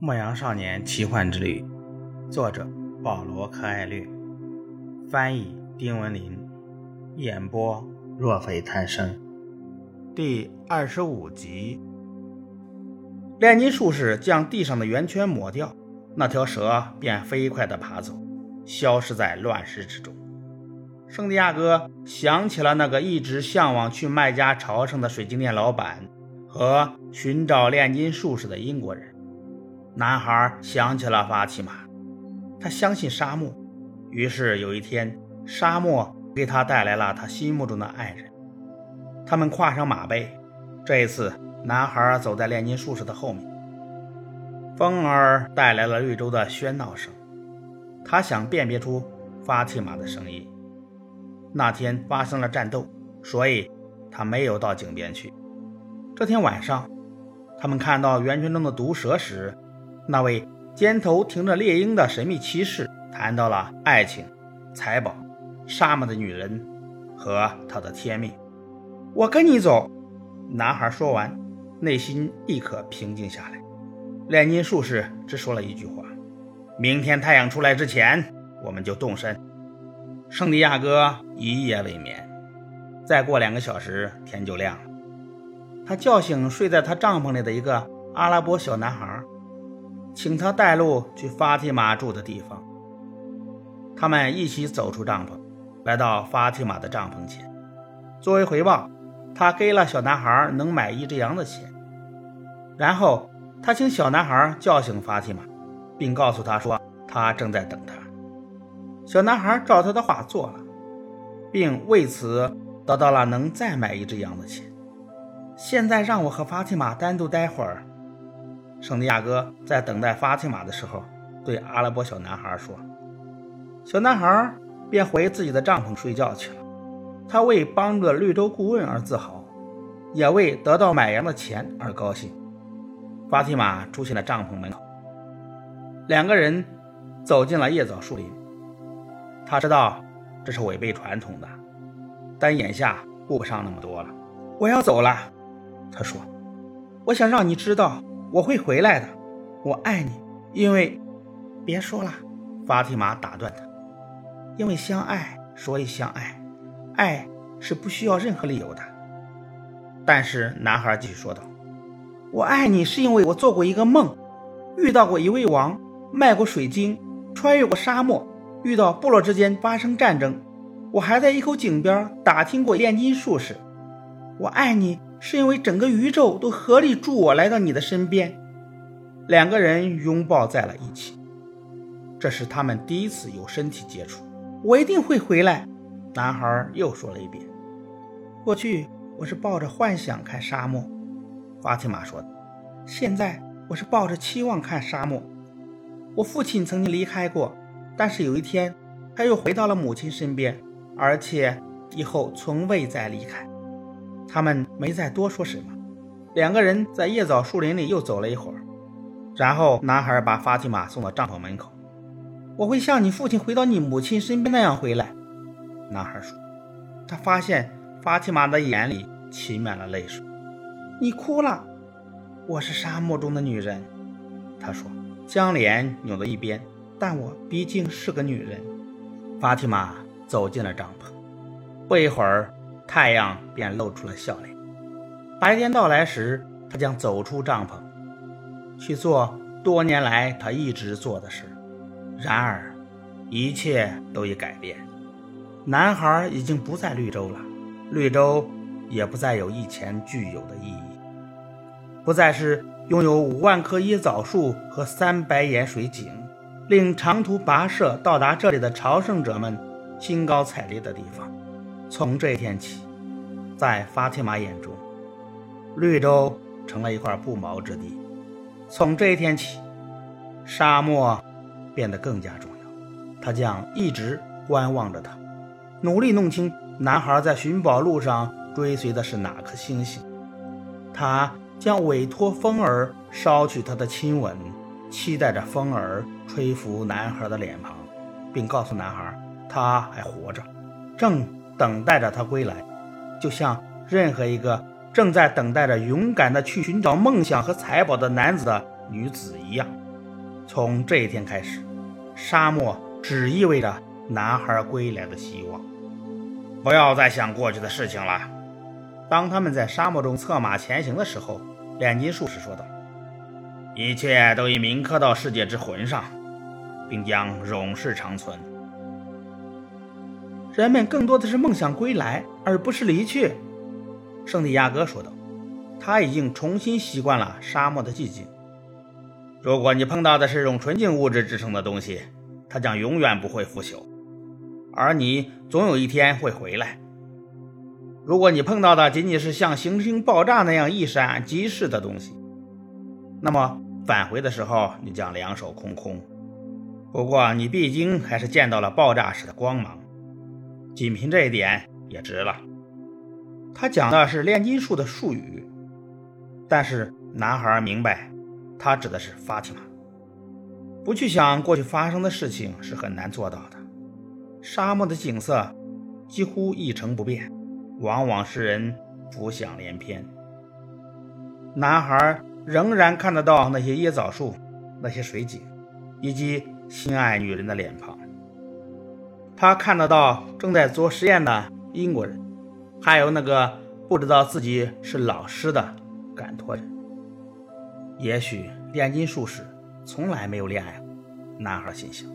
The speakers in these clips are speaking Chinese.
牧羊少年奇幻之旅，作者保罗·柯艾略，翻译丁文林，演播若非贪生。第二十五集，炼金术士将地上的圆圈抹掉，那条蛇便飞快地爬走，消失在乱石之中。圣地亚哥想起了那个一直向往去麦加朝圣的水晶店老板和寻找炼金术士的英国人。男孩想起了法提玛，他相信沙漠。于是有一天，沙漠给他带来了他心目中的爱人。他们跨上马背，这一次，男孩走在炼金术士的后面。风儿带来了绿洲的喧闹声，他想辨别出法提玛的声音。那天发生了战斗，所以他没有到井边去。这天晚上，他们看到圆圈中的毒蛇时。那位肩头停着猎鹰的神秘骑士谈到了爱情、财宝、沙漠的女人和他的天命。我跟你走，男孩说完，内心立刻平静下来。炼金术士只说了一句话：“明天太阳出来之前，我们就动身。”圣地亚哥一夜未眠。再过两个小时，天就亮了。他叫醒睡在他帐篷里的一个阿拉伯小男孩。请他带路去法提玛住的地方。他们一起走出帐篷，来到法提玛的帐篷前。作为回报，他给了小男孩能买一只羊的钱。然后，他请小男孩叫醒法提玛，并告诉他说他正在等他。小男孩照他的话做了，并为此得到了能再买一只羊的钱。现在让我和法提玛单独待会儿。圣地亚哥在等待法提玛的时候，对阿拉伯小男孩说：“小男孩便回自己的帐篷睡觉去了。他为帮助绿洲顾问而自豪，也为得到买羊的钱而高兴。”法提玛出现在帐篷门口，两个人走进了叶枣树林。他知道这是违背传统的，但眼下顾不上那么多了。我要走了，他说：“我想让你知道。”我会回来的，我爱你，因为别说了，法蒂玛打断他，因为相爱，所以相爱，爱是不需要任何理由的。但是男孩继续说道：“我爱你是因为我做过一个梦，遇到过一位王，卖过水晶，穿越过沙漠，遇到部落之间发生战争，我还在一口井边打听过炼金术士。我爱你。”是因为整个宇宙都合力助我来到你的身边，两个人拥抱在了一起。这是他们第一次有身体接触。我一定会回来，男孩又说了一遍。过去我是抱着幻想看沙漠，法提玛说。现在我是抱着期望看沙漠。我父亲曾经离开过，但是有一天他又回到了母亲身边，而且以后从未再离开。他们没再多说什么，两个人在叶枣树林里又走了一会儿，然后男孩把法蒂玛送到帐篷门口。我会像你父亲回到你母亲身边那样回来，男孩说。他发现法蒂玛的眼里噙满了泪水。你哭了，我是沙漠中的女人，他说，将脸扭到一边。但我毕竟是个女人。法蒂玛走进了帐篷，不一会儿。太阳便露出了笑脸。白天到来时，他将走出帐篷，去做多年来他一直做的事。然而，一切都已改变。男孩已经不在绿洲了，绿洲也不再有以前具有的意义，不再是拥有五万棵椰枣树和三百眼水井，令长途跋涉到达这里的朝圣者们兴高采烈的地方。从这一天起，在法提玛眼中，绿洲成了一块不毛之地。从这一天起，沙漠变得更加重要。他将一直观望着他，努力弄清男孩在寻宝路上追随的是哪颗星星。他将委托风儿捎去他的亲吻，期待着风儿吹拂男孩的脸庞，并告诉男孩他还活着，正。等待着他归来，就像任何一个正在等待着勇敢的去寻找梦想和财宝的男子的女子一样。从这一天开始，沙漠只意味着男孩归来的希望。不要再想过去的事情了。当他们在沙漠中策马前行的时候，炼金术士说道：“一切都已铭刻到世界之魂上，并将永世长存。人们更多的是梦想归来，而不是离去。”圣地亚哥说道：“他已经重新习惯了沙漠的寂静。如果你碰到的是用纯净物质制成的东西，它将永远不会腐朽，而你总有一天会回来。”如果你碰到的仅仅是像行星爆炸那样一闪即逝的东西，那么返回的时候你将两手空空。不过你毕竟还是见到了爆炸时的光芒，仅凭这一点也值了。他讲的是炼金术的术语，但是男孩明白，他指的是法提玛。不去想过去发生的事情是很难做到的。沙漠的景色几乎一成不变。往往使人浮想联翩。男孩仍然看得到那些椰枣树、那些水井，以及心爱女人的脸庞。他看得到正在做实验的英国人，还有那个不知道自己是老师的赶托人。也许炼金术士从来没有恋爱过，男孩心想。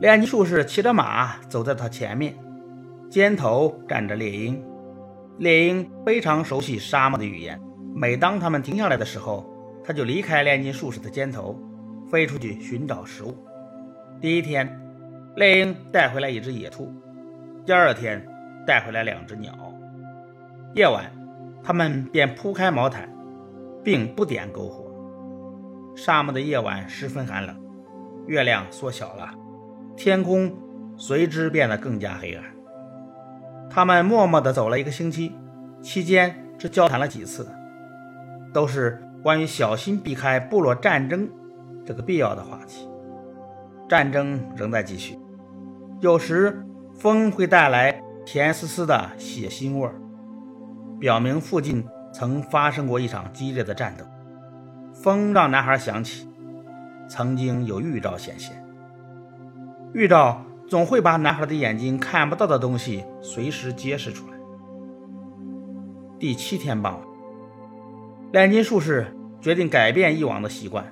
炼金术士骑着马走在他前面。肩头站着猎鹰，猎鹰非常熟悉沙漠的语言。每当他们停下来的时候，他就离开炼金术士的肩头，飞出去寻找食物。第一天，猎鹰带回来一只野兔；第二天，带回来两只鸟。夜晚，他们便铺开毛毯，并不点篝火。沙漠的夜晚十分寒冷，月亮缩小了，天空随之变得更加黑暗。他们默默地走了一个星期，期间只交谈了几次，都是关于小心避开部落战争这个必要的话题。战争仍在继续，有时风会带来甜丝丝的血腥味儿，表明附近曾发生过一场激烈的战斗。风让男孩想起，曾经有预兆显现，预兆。总会把男孩的眼睛看不到的东西随时揭示出来。第七天傍晚，炼金术士决定改变以往的习惯，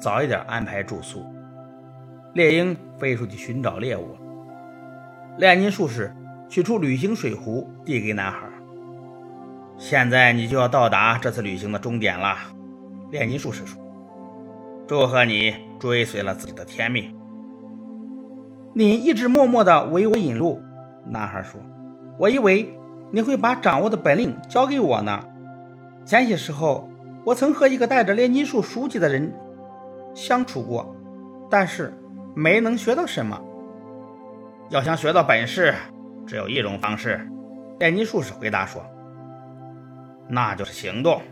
早一点安排住宿。猎鹰飞出去寻找猎物了。炼金术士取出旅行水壶，递给男孩：“现在你就要到达这次旅行的终点了。”炼金术士说：“祝贺你追随了自己的天命。”你一直默默地为我引路，男孩说：“我以为你会把掌握的本领交给我呢。前些时候，我曾和一个带着炼金术书籍的人相处过，但是没能学到什么。要想学到本事，只有一种方式。”炼金术士回答说：“那就是行动。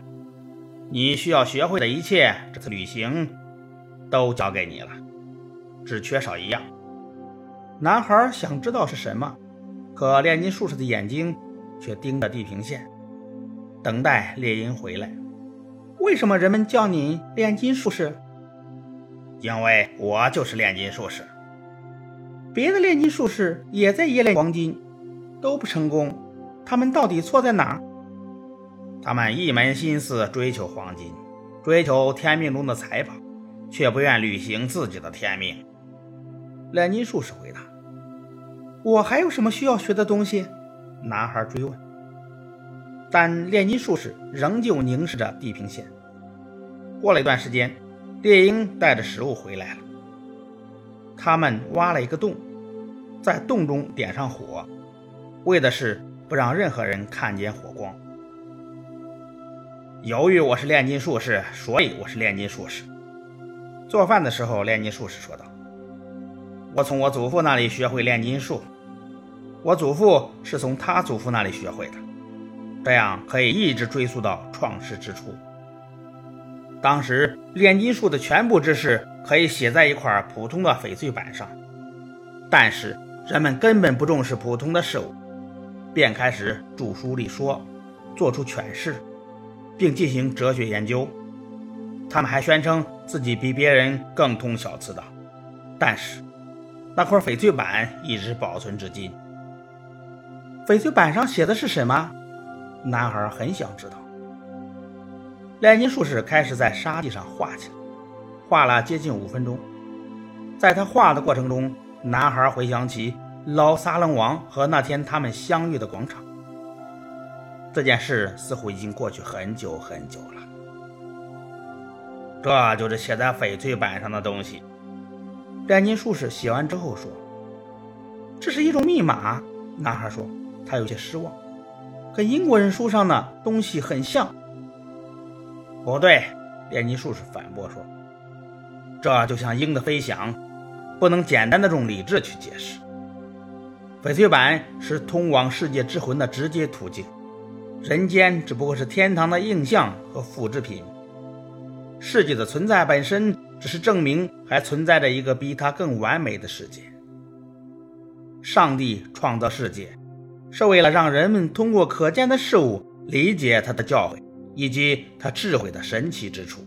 你需要学会的一切，这次旅行都交给你了，只缺少一样。”男孩想知道是什么，可炼金术士的眼睛却盯着地平线，等待猎鹰回来。为什么人们叫你炼金术士？因为我就是炼金术士。别的炼金术士也在冶炼黄金，都不成功。他们到底错在哪？他们一门心思追求黄金，追求天命中的财宝，却不愿履行自己的天命。炼金术士回答。我还有什么需要学的东西？男孩追问。但炼金术士仍旧凝视着地平线。过了一段时间，猎鹰带着食物回来了。他们挖了一个洞，在洞中点上火，为的是不让任何人看见火光。由于我是炼金术士，所以我是炼金术士。做饭的时候，炼金术士说道：“我从我祖父那里学会炼金术。”我祖父是从他祖父那里学会的，这样可以一直追溯到创世之初。当时炼金术的全部知识可以写在一块普通的翡翠板上，但是人们根本不重视普通的事物，便开始著书立说，做出诠释，并进行哲学研究。他们还宣称自己比别人更通晓此道，但是那块翡翠板一直保存至今。翡翠板上写的是什么？男孩很想知道。炼金术士开始在沙地上画起来，画了接近五分钟。在他画的过程中，男孩回想起老撒冷王和那天他们相遇的广场。这件事似乎已经过去很久很久了。这就是写在翡翠板上的东西。炼金术士写完之后说：“这是一种密码。”男孩说：“他有些失望，跟英国人书上的东西很像。”不对，炼金术士反驳说：“这就像鹰的飞翔，不能简单的用理智去解释。翡翠板是通往世界之魂的直接途径，人间只不过是天堂的印象和复制品。世界的存在本身只是证明还存在着一个比它更完美的世界。上帝创造世界，是为了让人们通过可见的事物理解他的教诲。”以及他智慧的神奇之处，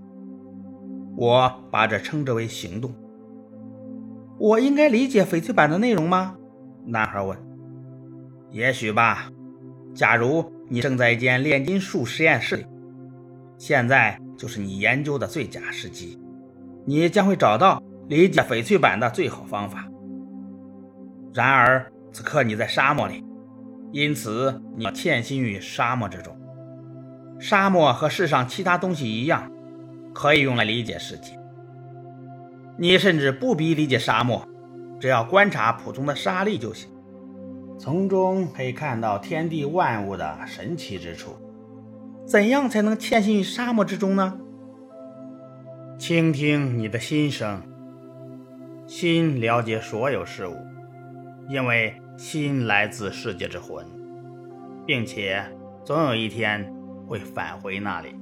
我把这称之为行动。我应该理解翡翠板的内容吗？男孩问。也许吧。假如你正在一间炼金术实验室里，现在就是你研究的最佳时机。你将会找到理解翡翠板的最好方法。然而此刻你在沙漠里，因此你要潜心于沙漠之中。沙漠和世上其他东西一样，可以用来理解世界。你甚至不必理解沙漠，只要观察普通的沙粒就行，从中可以看到天地万物的神奇之处。怎样才能潜心于沙漠之中呢？倾听你的心声，心了解所有事物，因为心来自世界之魂，并且总有一天。会返回那里。